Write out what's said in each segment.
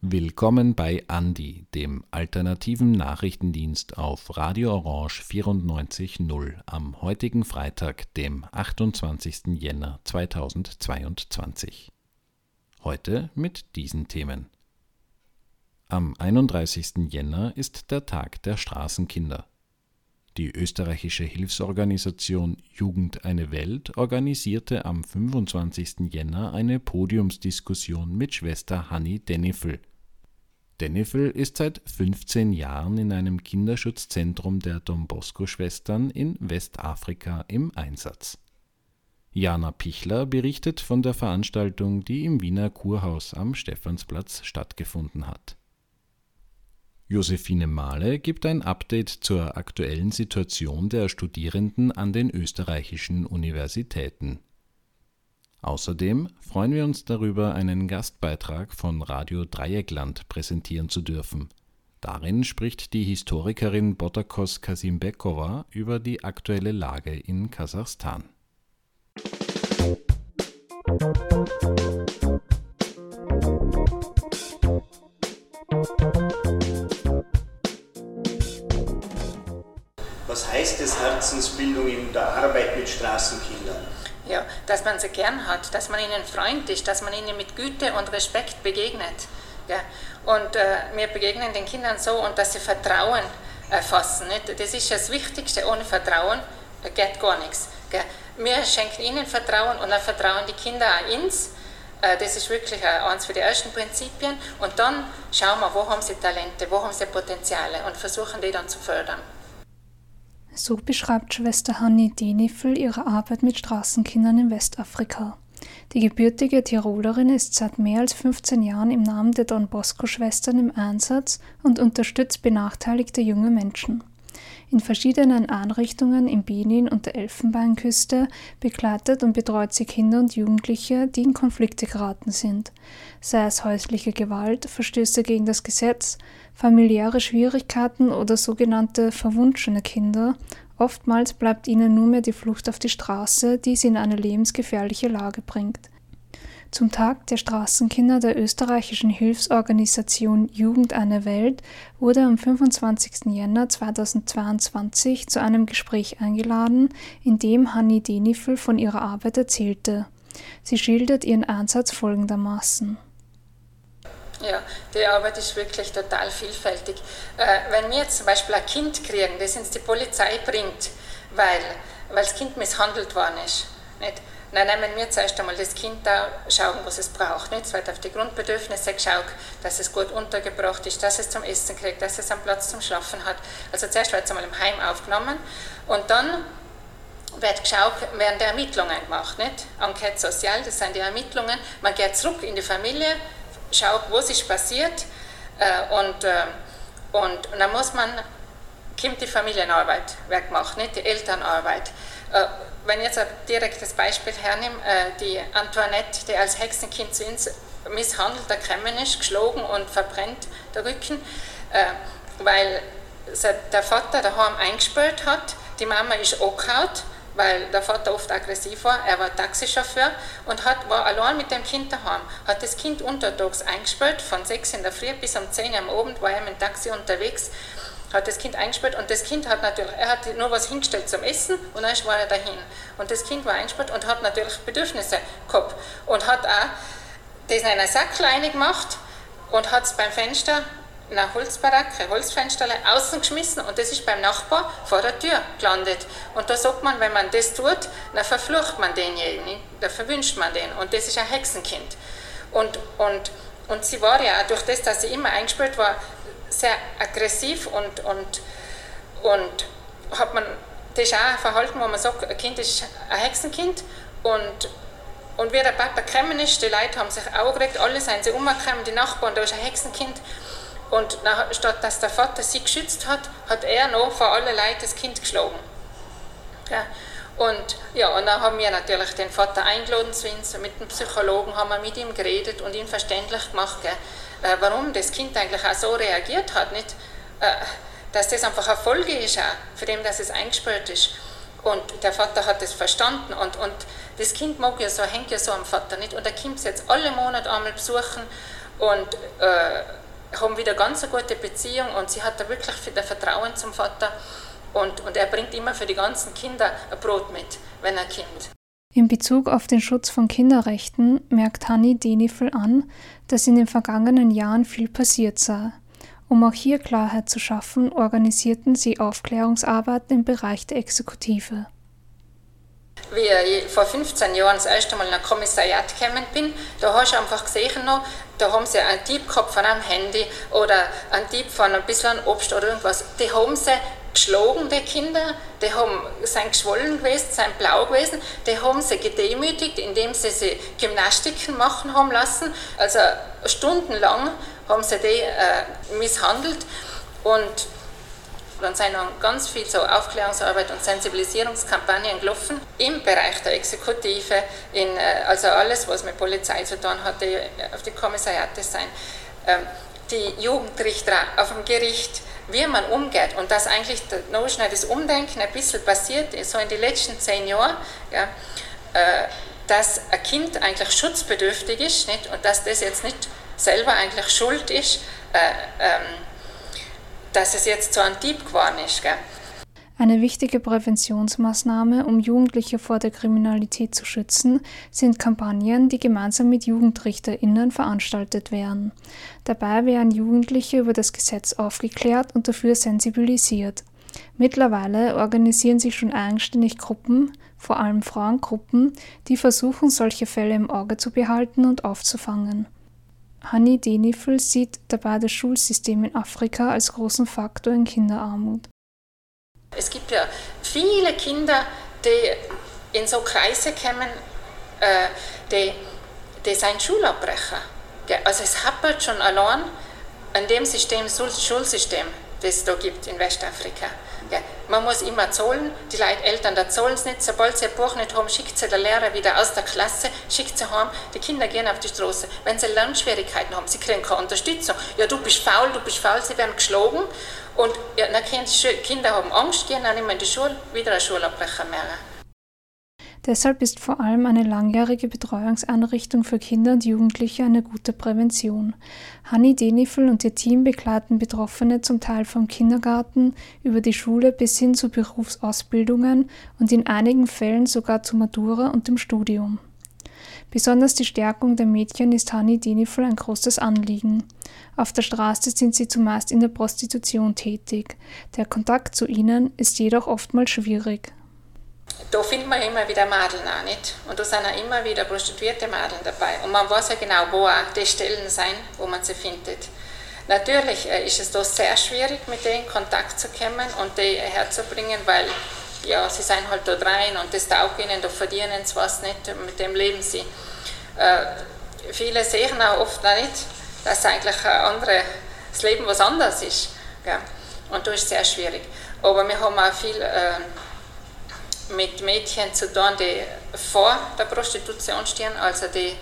Willkommen bei Andi, dem alternativen Nachrichtendienst auf Radio Orange 94.0 am heutigen Freitag, dem 28. Jänner 2022. Heute mit diesen Themen. Am 31. Jänner ist der Tag der Straßenkinder. Die österreichische Hilfsorganisation Jugend eine Welt organisierte am 25. Jänner eine Podiumsdiskussion mit Schwester Hanni Dennifel – Dennifel ist seit 15 Jahren in einem Kinderschutzzentrum der Don-Bosco-Schwestern in Westafrika im Einsatz. Jana Pichler berichtet von der Veranstaltung, die im Wiener Kurhaus am Stephansplatz stattgefunden hat. Josephine Mahle gibt ein Update zur aktuellen Situation der Studierenden an den österreichischen Universitäten Außerdem freuen wir uns darüber, einen Gastbeitrag von Radio Dreieckland präsentieren zu dürfen. Darin spricht die Historikerin Botakos Kasimbekova über die aktuelle Lage in Kasachstan. Was heißt es Herzensbildung in der Arbeit mit Straßenkindern? Ja, dass man sie gern hat, dass man ihnen Freund ist, dass man ihnen mit Güte und Respekt begegnet. Ja. Und äh, wir begegnen den Kindern so und dass sie Vertrauen erfassen. Nicht? Das ist das Wichtigste. Ohne Vertrauen geht gar nichts. Gell? Wir schenken ihnen Vertrauen und dann vertrauen die Kinder auch uns. Äh, das ist wirklich eines für die ersten Prinzipien. Und dann schauen wir, wo haben sie Talente, wo haben sie Potenziale und versuchen die dann zu fördern. So beschreibt Schwester Hanni Denifel ihre Arbeit mit Straßenkindern in Westafrika. Die gebürtige Tirolerin ist seit mehr als 15 Jahren im Namen der Don Bosco-Schwestern im Einsatz und unterstützt benachteiligte junge Menschen. In verschiedenen Einrichtungen in Benin und der Elfenbeinküste begleitet und betreut sie Kinder und Jugendliche, die in Konflikte geraten sind, sei es häusliche Gewalt, Verstöße gegen das Gesetz, familiäre Schwierigkeiten oder sogenannte verwunschene Kinder, oftmals bleibt ihnen nur mehr die Flucht auf die Straße, die sie in eine lebensgefährliche Lage bringt. Zum Tag der Straßenkinder der österreichischen Hilfsorganisation Jugend eine Welt wurde am 25. Jänner 2022 zu einem Gespräch eingeladen, in dem Hanni Denifel von ihrer Arbeit erzählte. Sie schildert ihren Einsatz folgendermaßen. Ja, die Arbeit ist wirklich total vielfältig. Äh, wenn wir jetzt zum Beispiel ein Kind kriegen, das uns die Polizei bringt, weil, weil das Kind misshandelt worden ist, nicht? Dann nehmen wir zuerst einmal das Kind da, schauen, was es braucht. Nicht? Wird auf die Grundbedürfnisse geschaut, dass es gut untergebracht ist, dass es zum Essen kriegt, dass es einen Platz zum Schlafen hat. Also zuerst wird es einmal im Heim aufgenommen und dann wird geschaut, werden die Ermittlungen gemacht. Nicht? Enquete Sozial, das sind die Ermittlungen. Man geht zurück in die Familie, schaut, was ist passiert äh, und, äh, und, und dann muss man, kommt die Familienarbeit wird gemacht, nicht die Elternarbeit. Wenn ich jetzt ein direktes Beispiel hernehme, äh, die Antoinette, die als Hexenkind zu uns misshandelt erkommen ist, geschlagen und verbrennt der Rücken, äh, weil der Vater daheim eingesperrt hat, die Mama ist angehauen weil der Vater oft aggressiv war. Er war Taxichauffeur und hat, war allein mit dem Kind daheim. Hat das Kind untertags eingesperrt, von 6 in der Früh bis um 10 am Abend war er mit dem Taxi unterwegs, hat das Kind eingesperrt und das Kind hat natürlich, er hat nur was hingestellt zum Essen und dann war er dahin. Und das Kind war eingesperrt und hat natürlich Bedürfnisse gehabt und hat auch das in einer Sackleine gemacht und hat es beim Fenster eine Holzbaracke, Holzfensterle außen geschmissen und das ist beim Nachbar vor der Tür gelandet. Und da sagt man, wenn man das tut, dann verflucht man denjenigen, dann verwünscht man den. Und das ist ein Hexenkind. Und, und, und sie war ja durch das, dass sie immer eingesperrt war, sehr aggressiv und, und, und hat man, das ist auch ein Verhalten, wo man sagt, ein Kind ist ein Hexenkind und und wie der Papa gekommen ist, die Leute haben sich aufgeregt, alle sind sie umgekommen, die Nachbarn, da ist ein Hexenkind. Und statt dass der Vater sie geschützt hat, hat er noch vor aller Leute das Kind geschlagen. Ja. Und ja, und dann haben wir natürlich den Vater eingeladen zu uns, mit dem Psychologen haben wir mit ihm geredet und ihn verständlich gemacht, gell, äh, warum das Kind eigentlich auch so reagiert hat. Nicht? Äh, dass das einfach eine Folge ist, auch, für dem, dass es eingesperrt ist. Und der Vater hat das verstanden und, und das Kind mag ja so, hängt ja so am Vater nicht. Und er kommt sie jetzt alle Monate einmal besuchen und äh, haben wieder ganz eine gute Beziehung und sie hat da wirklich viel Vertrauen zum Vater und, und er bringt immer für die ganzen Kinder ein Brot mit, wenn er kommt. In Bezug auf den Schutz von Kinderrechten merkt Hanni Denifel an, dass in den vergangenen Jahren viel passiert sei. Um auch hier Klarheit zu schaffen, organisierten sie Aufklärungsarbeiten im Bereich der Exekutive. Wie ich vor 15 Jahren das erste Mal in ein Kommissariat gekommen bin, da hast du einfach gesehen noch, da haben sie einen Dieb gehabt von einem Handy oder einen Dieb von ein bisschen Obst oder irgendwas. Die haben sie geschlagen, die Kinder, die haben, sind geschwollen gewesen, sind blau gewesen, die haben sie gedemütigt, indem sie sie Gymnastiken machen haben lassen. Also stundenlang haben sie die äh, misshandelt und dann sind dann ganz viel so Aufklärungsarbeit und Sensibilisierungskampagnen gelaufen im Bereich der Exekutive, in, äh, also alles, was mit Polizei zu tun hat, die auf die Kommissariate sein, ähm, die Jugendrichter auf dem Gericht, wie man umgeht und dass eigentlich noch das Umdenken ein bisschen passiert so in den letzten zehn Jahren, ja, äh, dass ein Kind eigentlich schutzbedürftig ist nicht? und dass das jetzt nicht selber eigentlich schuld ist, äh, ähm, dass es jetzt so ein Dieb geworden ist. Gell? Eine wichtige Präventionsmaßnahme, um Jugendliche vor der Kriminalität zu schützen, sind Kampagnen, die gemeinsam mit JugendrichterInnen veranstaltet werden. Dabei werden Jugendliche über das Gesetz aufgeklärt und dafür sensibilisiert. Mittlerweile organisieren sich schon eigenständig Gruppen, vor allem Frauengruppen, die versuchen, solche Fälle im Auge zu behalten und aufzufangen. Hanni Denifel sieht dabei das Schulsystem in Afrika als großen Faktor in Kinderarmut. Es gibt ja viele Kinder, die in so Kreise kommen, äh, die, die sind Schulabbrecher. Also es hapert schon allein an dem System, Schulsystem, das es da gibt in Westafrika. Ja, man muss immer zahlen, die Leute, Eltern, da zahlen es nicht. Sobald sie ein Buch nicht haben, schickt sie der Lehrer wieder aus der Klasse, schickt sie heim. Die Kinder gehen auf die Straße. Wenn sie Lernschwierigkeiten haben, sie kriegen keine Unterstützung. Ja, du bist faul, du bist faul, sie werden geschlagen. Und ja, dann die Kinder haben Angst, gehen dann mehr in die Schule, wieder ein Schulabbrecher mehr. Deshalb ist vor allem eine langjährige Betreuungseinrichtung für Kinder und Jugendliche eine gute Prävention. Hanni Denifel und ihr Team begleiten Betroffene zum Teil vom Kindergarten über die Schule bis hin zu Berufsausbildungen und in einigen Fällen sogar zu Matura und dem Studium. Besonders die Stärkung der Mädchen ist Hanni Denifel ein großes Anliegen. Auf der Straße sind sie zumeist in der Prostitution tätig. Der Kontakt zu ihnen ist jedoch oftmals schwierig da findet man immer wieder Madeln auch nicht. Und da sind auch immer wieder prostituierte Madeln dabei. Und man weiß ja genau, wo auch die Stellen sind, wo man sie findet. Natürlich äh, ist es da sehr schwierig, mit denen in Kontakt zu kommen und die herzubringen, weil ja, sie sind halt da rein und das taugt ihnen, da verdienen sie was nicht, mit dem leben sie. Äh, viele sehen auch oft noch nicht, dass eigentlich ein anderes das Leben was anderes ist. Gell? Und da ist es sehr schwierig. Aber wir haben auch viel äh, mit Mädchen zu tun, die vor der Prostitution stehen, also die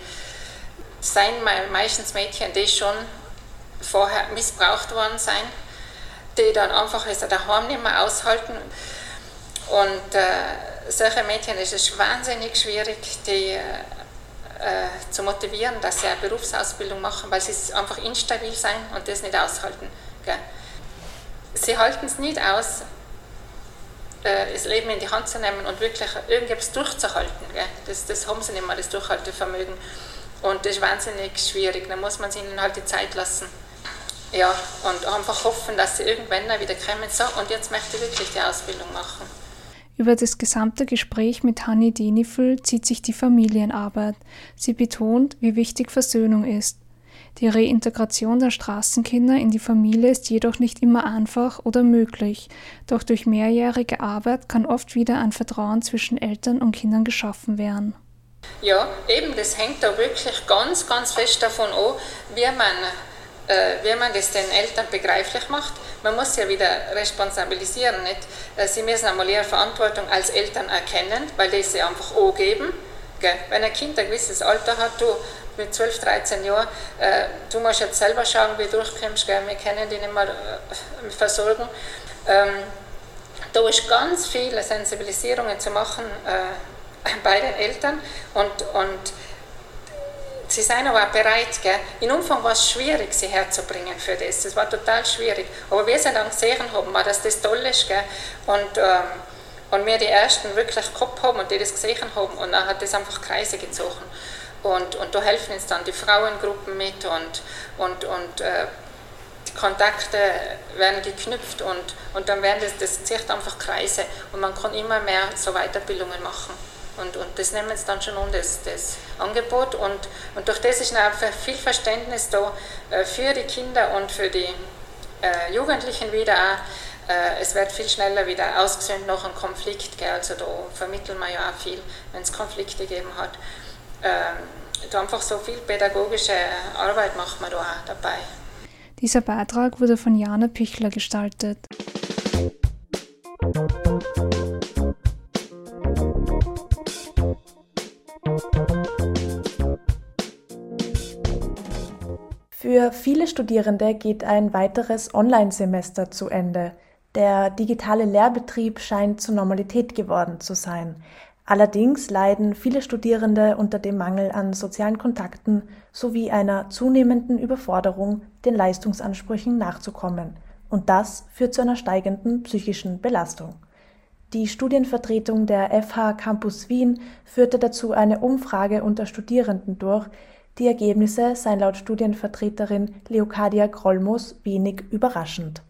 sind meistens Mädchen, die schon vorher missbraucht worden sind, die dann einfach es daheim nicht mehr aushalten. Und äh, solche Mädchen ist es wahnsinnig schwierig, die äh, zu motivieren, dass sie eine Berufsausbildung machen, weil sie einfach instabil sind und das nicht aushalten. Gell. Sie halten es nicht aus, äh, das Leben in die Hand zu nehmen und wirklich irgendetwas durchzuhalten. Das, das haben sie nicht mehr, das Durchhaltevermögen. Und das ist wahnsinnig schwierig. Da muss man ihnen halt die Zeit lassen. Ja, und einfach hoffen, dass sie irgendwann wieder kommen. So, und jetzt möchte ich wirklich die Ausbildung machen. Über das gesamte Gespräch mit Hanni Denifel zieht sich die Familienarbeit. Sie betont, wie wichtig Versöhnung ist. Die Reintegration der Straßenkinder in die Familie ist jedoch nicht immer einfach oder möglich, doch durch mehrjährige Arbeit kann oft wieder ein Vertrauen zwischen Eltern und Kindern geschaffen werden. Ja, eben, das hängt da wirklich ganz, ganz fest davon an, wie man, äh, wie man das den Eltern begreiflich macht. Man muss ja wieder responsabilisieren. Nicht? Äh, sie müssen einmal ihre Verantwortung als Eltern erkennen, weil die sie einfach angeben. Gell? Wenn ein Kind ein gewisses Alter hat, du, mit 12, 13 Jahren, äh, du musst jetzt selber schauen, wie du durchkommst, gell? wir können dich nicht mehr äh, versorgen. Ähm, da ist ganz viele Sensibilisierungen zu machen äh, bei den Eltern und, und sie sind aber auch bereit. Gell? In Umfang war es schwierig, sie herzubringen für das. Das war total schwierig. Aber wir sind dann gesehen haben, dass das toll ist. Gell? Und, ähm, und wir die Ersten wirklich gehabt haben und die das gesehen haben. Und dann hat das einfach Kreise gezogen. Und, und da helfen uns dann die Frauengruppen mit und, und, und äh, die Kontakte werden geknüpft und, und dann werden das, das zieht einfach Kreise und man kann immer mehr so Weiterbildungen machen. Und, und das nehmen sie dann schon um, das, das Angebot. Und, und durch das ist einfach viel Verständnis da äh, für die Kinder und für die äh, Jugendlichen wieder auch. Äh, es wird viel schneller wieder ausgesöhnt nach einem Konflikt. Gell? Also da vermitteln wir ja auch viel, wenn es Konflikte gegeben hat. Ähm, einfach so viel pädagogische Arbeit macht man da auch dabei. Dieser Beitrag wurde von Jana Pichler gestaltet. Für viele Studierende geht ein weiteres Online-Semester zu Ende. Der digitale Lehrbetrieb scheint zur Normalität geworden zu sein. Allerdings leiden viele Studierende unter dem Mangel an sozialen Kontakten sowie einer zunehmenden Überforderung, den Leistungsansprüchen nachzukommen. Und das führt zu einer steigenden psychischen Belastung. Die Studienvertretung der FH Campus Wien führte dazu eine Umfrage unter Studierenden durch, die Ergebnisse seien laut Studienvertreterin Leocadia Grollmus wenig überraschend.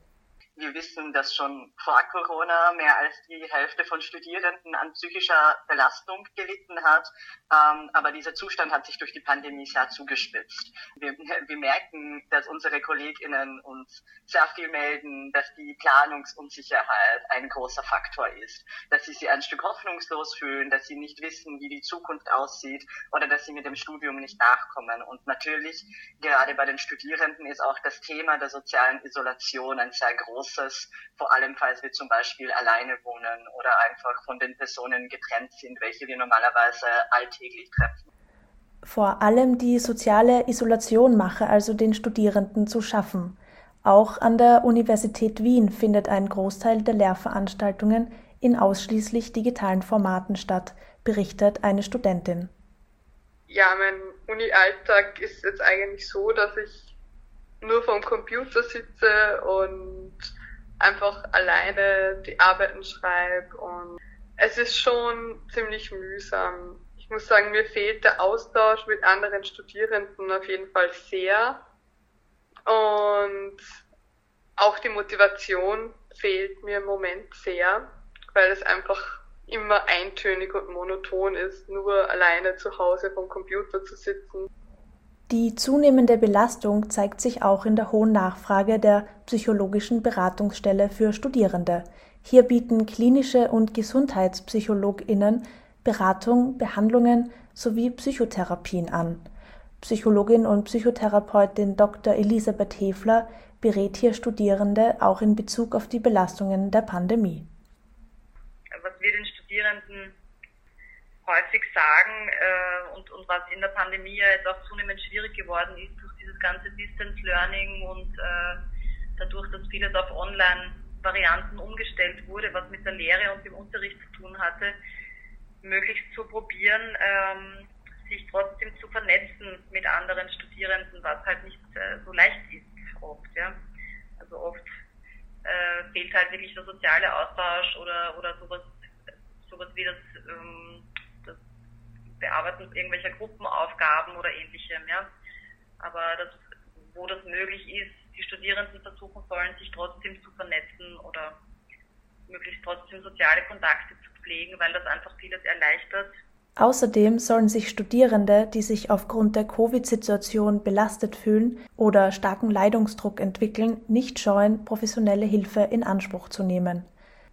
Wir wissen, dass schon vor Corona mehr als die Hälfte von Studierenden an psychischer Belastung gelitten hat. Ähm, aber dieser Zustand hat sich durch die Pandemie sehr zugespitzt. Wir, wir merken, dass unsere KollegInnen uns sehr viel melden, dass die Planungsunsicherheit ein großer Faktor ist, dass sie sich ein Stück hoffnungslos fühlen, dass sie nicht wissen, wie die Zukunft aussieht oder dass sie mit dem Studium nicht nachkommen. Und natürlich, gerade bei den Studierenden ist auch das Thema der sozialen Isolation ein sehr großes vor allem falls wir zum Beispiel alleine wohnen oder einfach von den Personen getrennt sind, welche wir normalerweise alltäglich treffen. Vor allem die soziale Isolation mache also den Studierenden zu schaffen. Auch an der Universität Wien findet ein Großteil der Lehrveranstaltungen in ausschließlich digitalen Formaten statt, berichtet eine Studentin. Ja, mein Uni-Alltag ist jetzt eigentlich so, dass ich nur vom Computer sitze und einfach alleine die Arbeiten schreibe und es ist schon ziemlich mühsam. Ich muss sagen, mir fehlt der Austausch mit anderen Studierenden auf jeden Fall sehr und auch die Motivation fehlt mir im Moment sehr, weil es einfach immer eintönig und monoton ist, nur alleine zu Hause vom Computer zu sitzen. Die zunehmende Belastung zeigt sich auch in der hohen Nachfrage der psychologischen Beratungsstelle für Studierende. Hier bieten klinische und Gesundheitspsychologinnen Beratung, Behandlungen sowie Psychotherapien an. Psychologin und Psychotherapeutin Dr. Elisabeth Hefler berät hier Studierende auch in Bezug auf die Belastungen der Pandemie. Was wir den Studierenden häufig sagen äh, und, und was in der Pandemie ja jetzt auch zunehmend schwierig geworden ist durch dieses ganze Distance Learning und äh, dadurch, dass vieles auf Online-Varianten umgestellt wurde, was mit der Lehre und dem Unterricht zu tun hatte, möglichst zu probieren, ähm, sich trotzdem zu vernetzen mit anderen Studierenden, was halt nicht äh, so leicht ist oft. Ja. Also oft äh, fehlt halt wirklich der soziale Austausch oder, oder sowas, sowas wie das ähm, Bearbeiten irgendwelcher Gruppenaufgaben oder ähnlichem. Ja. Aber das, wo das möglich ist, die Studierenden versuchen sollen, sich trotzdem zu vernetzen oder möglichst trotzdem soziale Kontakte zu pflegen, weil das einfach vieles erleichtert. Außerdem sollen sich Studierende, die sich aufgrund der Covid-Situation belastet fühlen oder starken Leidungsdruck entwickeln, nicht scheuen, professionelle Hilfe in Anspruch zu nehmen.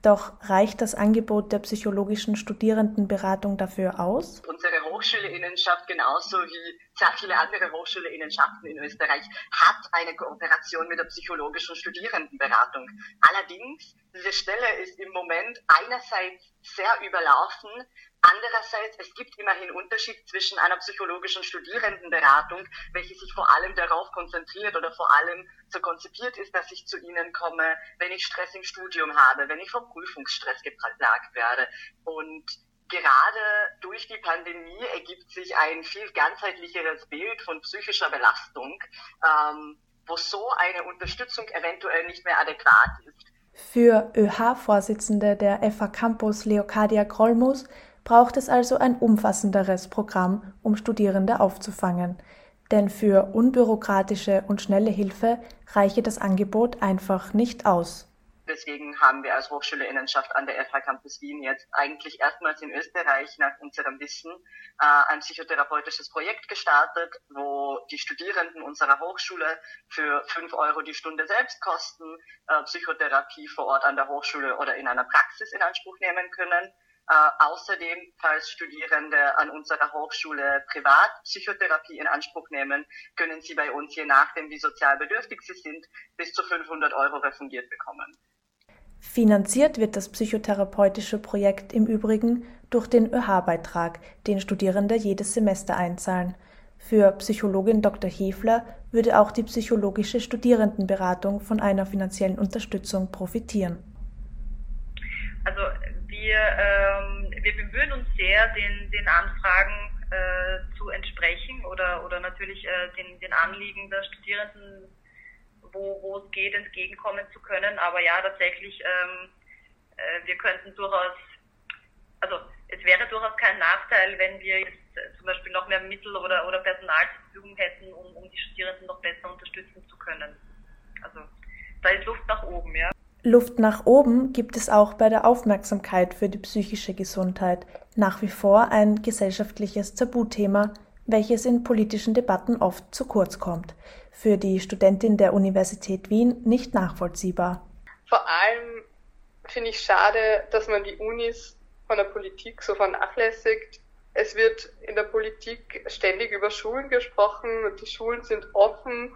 Doch reicht das Angebot der psychologischen Studierendenberatung dafür aus? Unsere Hochschüleinnenschaft genauso wie sehr viele andere Hochschulinnenschaften in Österreich, hat eine Kooperation mit der psychologischen Studierendenberatung. Allerdings, diese Stelle ist im Moment einerseits sehr überlaufen, Andererseits, es gibt immerhin Unterschied zwischen einer psychologischen Studierendenberatung, welche sich vor allem darauf konzentriert oder vor allem so konzipiert ist, dass ich zu Ihnen komme, wenn ich Stress im Studium habe, wenn ich vom Prüfungsstress geplagt werde. Und gerade durch die Pandemie ergibt sich ein viel ganzheitlicheres Bild von psychischer Belastung, ähm, wo so eine Unterstützung eventuell nicht mehr adäquat ist. Für ÖH-Vorsitzende der FA Campus Leocadia Krollmus braucht es also ein umfassenderes Programm, um Studierende aufzufangen. Denn für unbürokratische und schnelle Hilfe reiche das Angebot einfach nicht aus. Deswegen haben wir als Hochschulerinnenschaft an der FH Campus Wien jetzt eigentlich erstmals in Österreich nach unserem Wissen äh, ein psychotherapeutisches Projekt gestartet, wo die Studierenden unserer Hochschule für fünf Euro die Stunde Selbstkosten äh, Psychotherapie vor Ort an der Hochschule oder in einer Praxis in Anspruch nehmen können. Äh, außerdem, falls Studierende an unserer Hochschule Privatpsychotherapie in Anspruch nehmen, können sie bei uns, je nachdem wie sozial bedürftig sie sind, bis zu 500 Euro refundiert bekommen. Finanziert wird das psychotherapeutische Projekt im Übrigen durch den ÖH-Beitrag, den Studierende jedes Semester einzahlen. Für Psychologin Dr. Hefler würde auch die psychologische Studierendenberatung von einer finanziellen Unterstützung profitieren. Also wir, ähm, wir bemühen uns sehr, den, den Anfragen äh, zu entsprechen oder, oder natürlich äh, den, den Anliegen der Studierenden, wo, wo es geht, entgegenkommen zu können. Aber ja, tatsächlich, ähm, äh, wir könnten durchaus, also es wäre durchaus kein Nachteil, wenn wir jetzt äh, zum Beispiel noch mehr Mittel oder, oder Personal zur Verfügung hätten, um, um die Studierenden noch besser unterstützen zu können. Also da ist Luft nach oben, ja. Luft nach oben gibt es auch bei der Aufmerksamkeit für die psychische Gesundheit, nach wie vor ein gesellschaftliches Tabuthema, welches in politischen Debatten oft zu kurz kommt. Für die Studentin der Universität Wien nicht nachvollziehbar. Vor allem finde ich schade, dass man die Unis von der Politik so vernachlässigt. Es wird in der Politik ständig über Schulen gesprochen und die Schulen sind offen.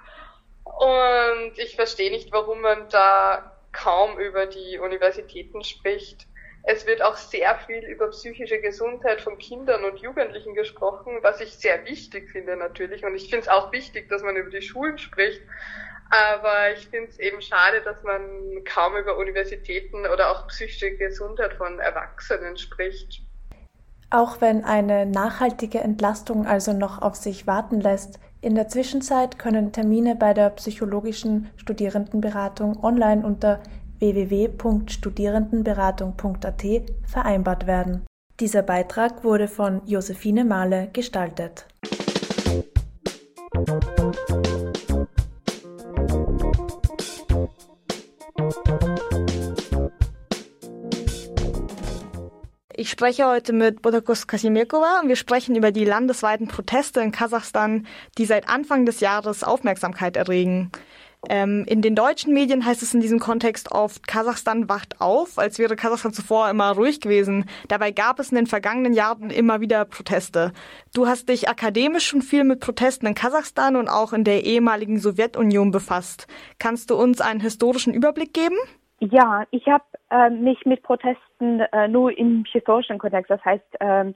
Und ich verstehe nicht, warum man da kaum über die Universitäten spricht. Es wird auch sehr viel über psychische Gesundheit von Kindern und Jugendlichen gesprochen, was ich sehr wichtig finde natürlich. Und ich finde es auch wichtig, dass man über die Schulen spricht. Aber ich finde es eben schade, dass man kaum über Universitäten oder auch psychische Gesundheit von Erwachsenen spricht. Auch wenn eine nachhaltige Entlastung also noch auf sich warten lässt, in der Zwischenzeit können Termine bei der psychologischen Studierendenberatung online unter www.studierendenberatung.at vereinbart werden. Dieser Beitrag wurde von Josephine Mahle gestaltet. Ich spreche heute mit Botakos Kasimirkova und wir sprechen über die landesweiten Proteste in Kasachstan, die seit Anfang des Jahres Aufmerksamkeit erregen. Ähm, in den deutschen Medien heißt es in diesem Kontext oft, Kasachstan wacht auf, als wäre Kasachstan zuvor immer ruhig gewesen. Dabei gab es in den vergangenen Jahren immer wieder Proteste. Du hast dich akademisch schon viel mit Protesten in Kasachstan und auch in der ehemaligen Sowjetunion befasst. Kannst du uns einen historischen Überblick geben? Ja, ich habe äh, mich mit Protesten äh, nur im historischen Kontext, das heißt, äh,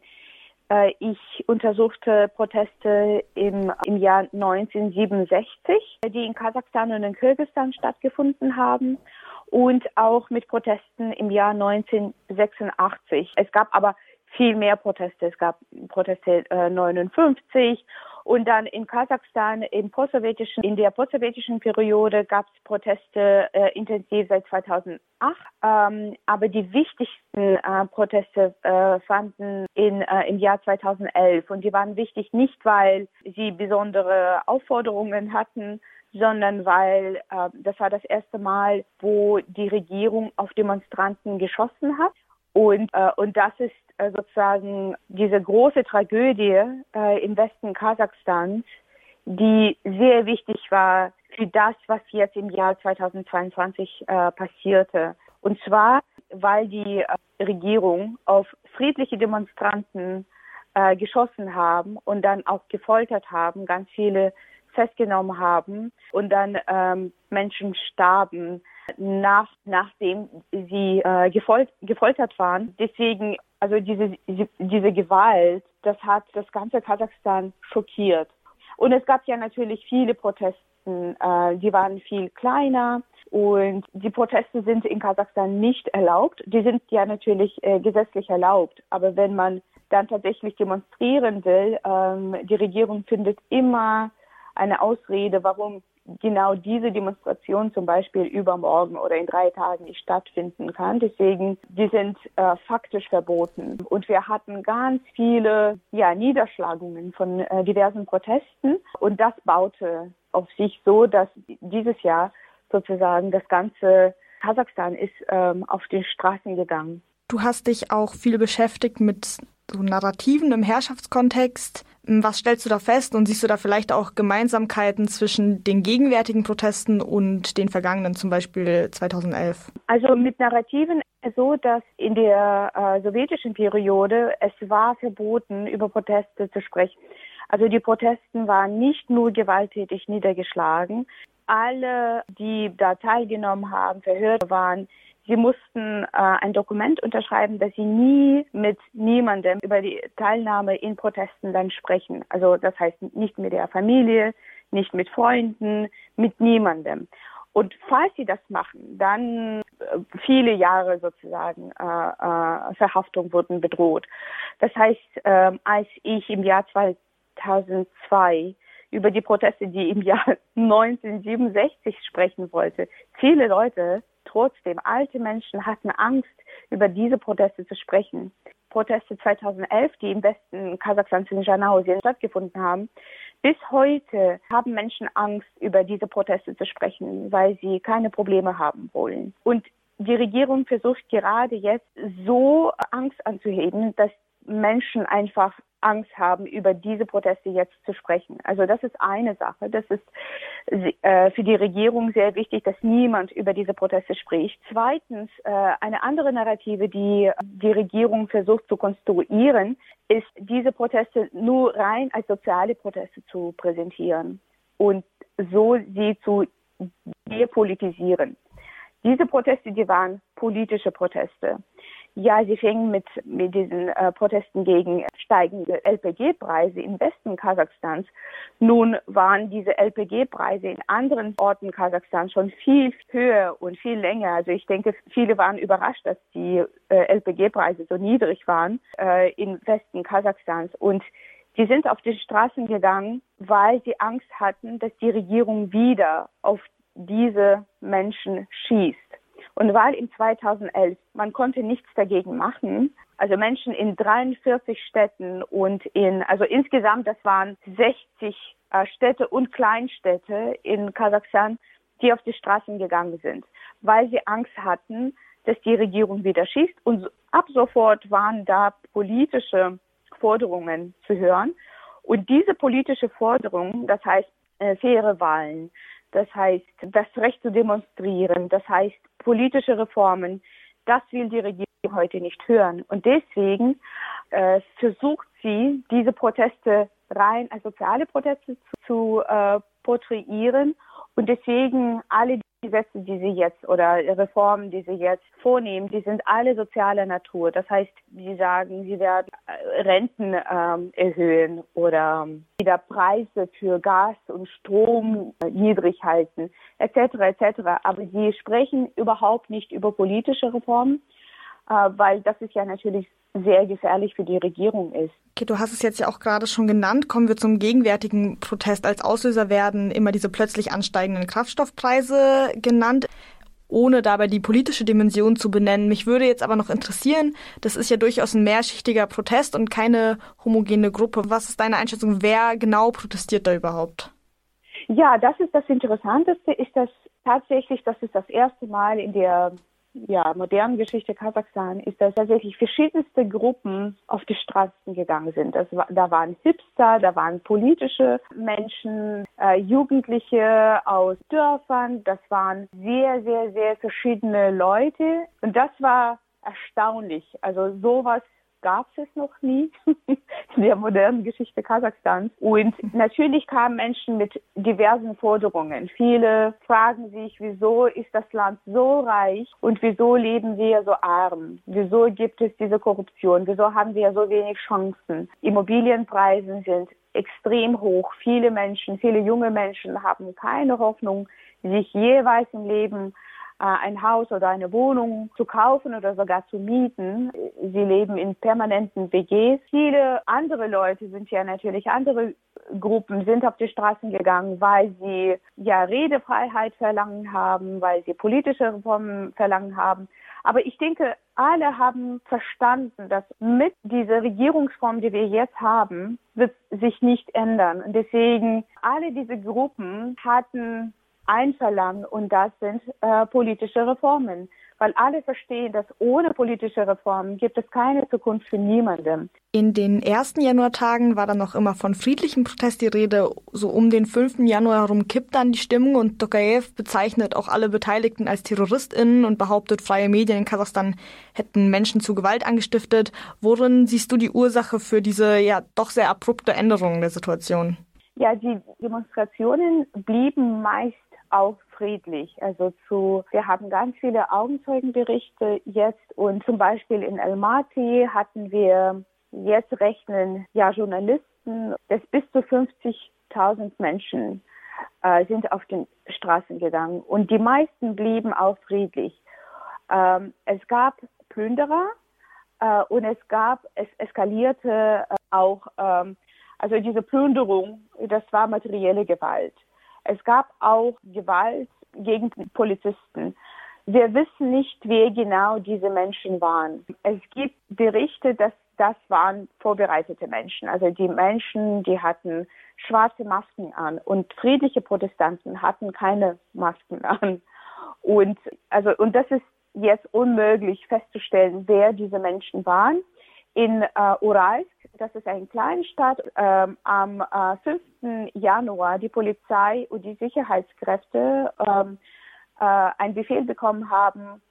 ich untersuchte Proteste im, im Jahr 1967, die in Kasachstan und in Kirgisistan stattgefunden haben und auch mit Protesten im Jahr 1986. Es gab aber viel mehr Proteste. Es gab Proteste äh, 59 und dann in Kasachstan im postsowjetischen, in der postsowjetischen Periode gab es Proteste äh, intensiv seit 2008. Ähm, aber die wichtigsten äh, Proteste äh, fanden in, äh, im Jahr 2011 und die waren wichtig nicht, weil sie besondere Aufforderungen hatten, sondern weil äh, das war das erste Mal, wo die Regierung auf Demonstranten geschossen hat. Und, äh, und das ist äh, sozusagen diese große Tragödie äh, im Westen Kasachstans, die sehr wichtig war für das, was jetzt im Jahr 2022 äh, passierte. Und zwar, weil die äh, Regierung auf friedliche Demonstranten äh, geschossen haben und dann auch gefoltert haben, ganz viele festgenommen haben und dann ähm, Menschen starben, nach, nachdem sie äh, gefol gefoltert waren. Deswegen, also diese, diese Gewalt, das hat das ganze Kasachstan schockiert. Und es gab ja natürlich viele Proteste, äh, die waren viel kleiner und die Proteste sind in Kasachstan nicht erlaubt. Die sind ja natürlich äh, gesetzlich erlaubt, aber wenn man dann tatsächlich demonstrieren will, ähm, die Regierung findet immer eine Ausrede, warum genau diese Demonstration zum Beispiel übermorgen oder in drei Tagen nicht stattfinden kann. Deswegen, die sind äh, faktisch verboten. Und wir hatten ganz viele ja, Niederschlagungen von äh, diversen Protesten. Und das baute auf sich so, dass dieses Jahr sozusagen das ganze Kasachstan ist ähm, auf den Straßen gegangen. Du hast dich auch viel beschäftigt mit so Narrativen im Herrschaftskontext. Was stellst du da fest und siehst du da vielleicht auch Gemeinsamkeiten zwischen den gegenwärtigen Protesten und den vergangenen, zum Beispiel 2011? Also mit Narrativen so, dass in der äh, sowjetischen Periode es war verboten, über Proteste zu sprechen. Also die Protesten waren nicht nur gewalttätig niedergeschlagen. Alle, die da teilgenommen haben, verhört waren, Sie mussten äh, ein Dokument unterschreiben, dass sie nie mit niemandem über die Teilnahme in Protesten dann sprechen. Also das heißt nicht mit der Familie, nicht mit Freunden, mit niemandem. Und falls sie das machen, dann äh, viele Jahre sozusagen äh, äh, Verhaftung wurden bedroht. Das heißt, äh, als ich im Jahr 2002 über die Proteste, die im Jahr 1967 sprechen wollte, viele Leute Trotzdem, alte Menschen hatten Angst, über diese Proteste zu sprechen. Proteste 2011, die im Westen Kasachstans in Janausien stattgefunden haben. Bis heute haben Menschen Angst, über diese Proteste zu sprechen, weil sie keine Probleme haben wollen. Und die Regierung versucht gerade jetzt so Angst anzuheben, dass Menschen einfach Angst haben, über diese Proteste jetzt zu sprechen. Also das ist eine Sache. Das ist äh, für die Regierung sehr wichtig, dass niemand über diese Proteste spricht. Zweitens, äh, eine andere Narrative, die die Regierung versucht zu konstruieren, ist, diese Proteste nur rein als soziale Proteste zu präsentieren und so sie zu depolitisieren. Diese Proteste, die waren politische Proteste. Ja, sie fingen mit, mit diesen äh, Protesten gegen steigende LPG-Preise im Westen Kasachstans. Nun waren diese LPG-Preise in anderen Orten Kasachstans schon viel höher und viel länger. Also ich denke, viele waren überrascht, dass die äh, LPG-Preise so niedrig waren äh, im Westen Kasachstans. Und die sind auf die Straßen gegangen, weil sie Angst hatten, dass die Regierung wieder auf diese Menschen schießt. Und weil im 2011 man konnte nichts dagegen machen, also Menschen in 43 Städten und in, also insgesamt, das waren 60 äh, Städte und Kleinstädte in Kasachstan, die auf die Straßen gegangen sind, weil sie Angst hatten, dass die Regierung wieder schießt. Und ab sofort waren da politische Forderungen zu hören. Und diese politische Forderung, das heißt äh, faire Wahlen, das heißt das Recht zu demonstrieren, das heißt politische Reformen, das will die Regierung heute nicht hören. Und deswegen äh, versucht sie, diese Proteste rein als soziale Proteste zu, zu äh, porträtieren. Und deswegen alle Gesetze, die sie jetzt oder Reformen, die sie jetzt vornehmen, die sind alle sozialer Natur. Das heißt, sie sagen, sie werden äh, Renten ähm, erhöhen oder ähm, wieder Preise für Gas und Strom äh, niedrig halten, etc. etc. Aber sie sprechen überhaupt nicht über politische Reformen, weil das ist ja natürlich sehr gefährlich für die Regierung ist. Okay, du hast es jetzt ja auch gerade schon genannt. Kommen wir zum gegenwärtigen Protest. Als Auslöser werden immer diese plötzlich ansteigenden Kraftstoffpreise genannt ohne dabei die politische Dimension zu benennen. Mich würde jetzt aber noch interessieren, das ist ja durchaus ein mehrschichtiger Protest und keine homogene Gruppe. Was ist deine Einschätzung? Wer genau protestiert da überhaupt? Ja, das ist das Interessanteste, ist das tatsächlich, das ist das erste Mal in der ja, modernen Geschichte Kasachstan ist, dass tatsächlich verschiedenste Gruppen auf die Straßen gegangen sind. Das, da waren Hipster, da waren politische Menschen, äh, Jugendliche aus Dörfern. Das waren sehr, sehr, sehr verschiedene Leute. Und das war erstaunlich. Also sowas gab es noch nie in der modernen Geschichte Kasachstans. Und natürlich kamen Menschen mit diversen Forderungen. Viele fragen sich, wieso ist das Land so reich und wieso leben wir so arm? Wieso gibt es diese Korruption? Wieso haben wir so wenig Chancen? Immobilienpreise sind extrem hoch. Viele Menschen, viele junge Menschen haben keine Hoffnung, sich jeweils im Leben ein Haus oder eine Wohnung zu kaufen oder sogar zu mieten. Sie leben in permanenten WGs. Viele andere Leute sind ja natürlich andere Gruppen sind auf die Straßen gegangen, weil sie ja Redefreiheit verlangen haben, weil sie politische Reformen verlangen haben. Aber ich denke, alle haben verstanden, dass mit dieser Regierungsform, die wir jetzt haben, wird sich nicht ändern. Und deswegen alle diese Gruppen hatten ein Verlangen und das sind äh, politische Reformen. Weil alle verstehen, dass ohne politische Reformen gibt es keine Zukunft für niemanden. In den ersten Januartagen war dann noch immer von friedlichem Protest die Rede. So um den 5. Januar herum kippt dann die Stimmung und Tokayev bezeichnet auch alle Beteiligten als TerroristInnen und behauptet, freie Medien in Kasachstan hätten Menschen zu Gewalt angestiftet. Worin siehst du die Ursache für diese ja doch sehr abrupte Änderung der Situation? Ja, die Demonstrationen blieben meist auch friedlich. Also zu, wir haben ganz viele Augenzeugenberichte jetzt und zum Beispiel in Almaty hatten wir jetzt rechnen ja Journalisten, dass bis zu 50.000 Menschen äh, sind auf den Straßen gegangen und die meisten blieben auch friedlich. Ähm, es gab Plünderer äh, und es gab, es eskalierte äh, auch, ähm, also diese Plünderung, das war materielle Gewalt. Es gab auch Gewalt gegen Polizisten. Wir wissen nicht, wer genau diese Menschen waren. Es gibt Berichte, dass das waren vorbereitete Menschen. Also die Menschen, die hatten schwarze Masken an und friedliche Protestanten hatten keine Masken an. Und also und das ist jetzt unmöglich festzustellen, wer diese Menschen waren. In äh, Uralsk das ist eine kleine Stadt, ähm, am äh, 5. Januar die Polizei und die Sicherheitskräfte ähm, äh, einen Befehl bekommen haben,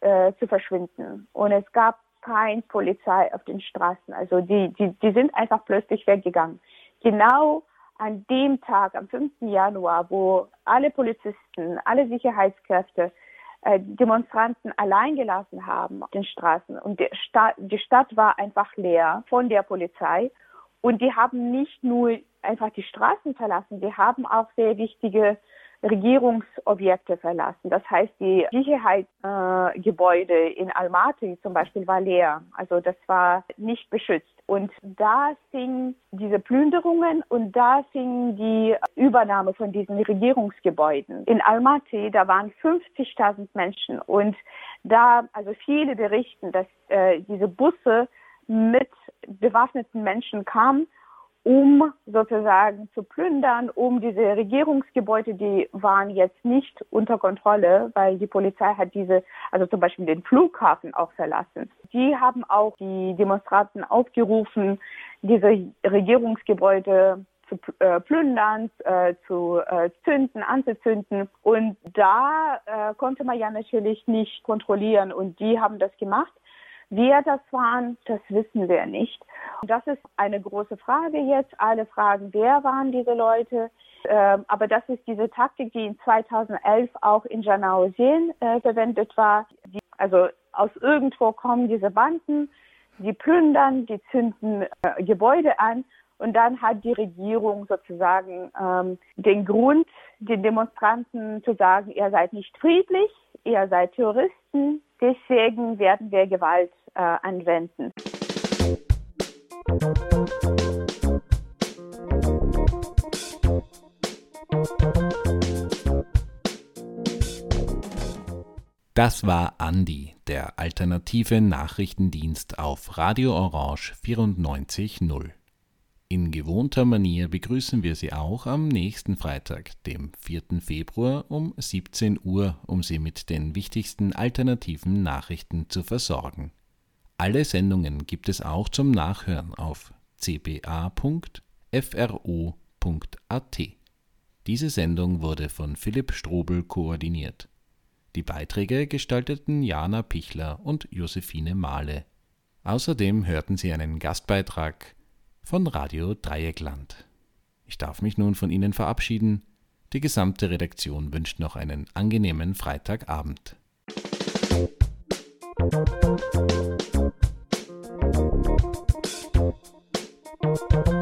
äh, zu verschwinden. Und es gab keine Polizei auf den Straßen. Also die, die, die sind einfach plötzlich weggegangen. Genau an dem Tag, am 5. Januar, wo alle Polizisten, alle Sicherheitskräfte Demonstranten allein gelassen haben auf den Straßen. Und die Stadt, die Stadt war einfach leer von der Polizei. Und die haben nicht nur einfach die Straßen verlassen, die haben auch sehr wichtige Regierungsobjekte verlassen. Das heißt, die Sicherheitsgebäude äh, in Almaty zum Beispiel war leer. Also das war nicht beschützt. Und da fing diese Plünderungen und da fing die Übernahme von diesen Regierungsgebäuden. In Almaty, da waren 50.000 Menschen und da, also viele berichten, dass äh, diese Busse mit bewaffneten Menschen kamen um sozusagen zu plündern, um diese Regierungsgebäude, die waren jetzt nicht unter Kontrolle, weil die Polizei hat diese, also zum Beispiel den Flughafen auch verlassen. Die haben auch die Demonstranten aufgerufen, diese Regierungsgebäude zu äh, plündern, äh, zu äh, zünden, anzuzünden. Und da konnte man ja natürlich nicht kontrollieren und die haben das gemacht. Wer das waren, das wissen wir nicht. Und das ist eine große Frage jetzt. Alle fragen, wer waren diese Leute? Ähm, aber das ist diese Taktik, die in 2011 auch in Janaosien äh, verwendet war. Die, also aus irgendwo kommen diese Banden, die plündern, die zünden äh, Gebäude an und dann hat die Regierung sozusagen ähm, den Grund, den Demonstranten zu sagen, ihr seid nicht friedlich, ihr seid Terroristen, deswegen werden wir Gewalt äh, anwenden. Das war Andi, der alternative Nachrichtendienst auf Radio Orange 94.0. In gewohnter Manier begrüßen wir Sie auch am nächsten Freitag, dem 4. Februar um 17 Uhr, um Sie mit den wichtigsten alternativen Nachrichten zu versorgen. Alle Sendungen gibt es auch zum Nachhören auf cba.fro.at. Diese Sendung wurde von Philipp Strobel koordiniert. Die Beiträge gestalteten Jana Pichler und Josephine Mahle. Außerdem hörten Sie einen Gastbeitrag von Radio Dreieckland. Ich darf mich nun von Ihnen verabschieden. Die gesamte Redaktion wünscht noch einen angenehmen Freitagabend. Musik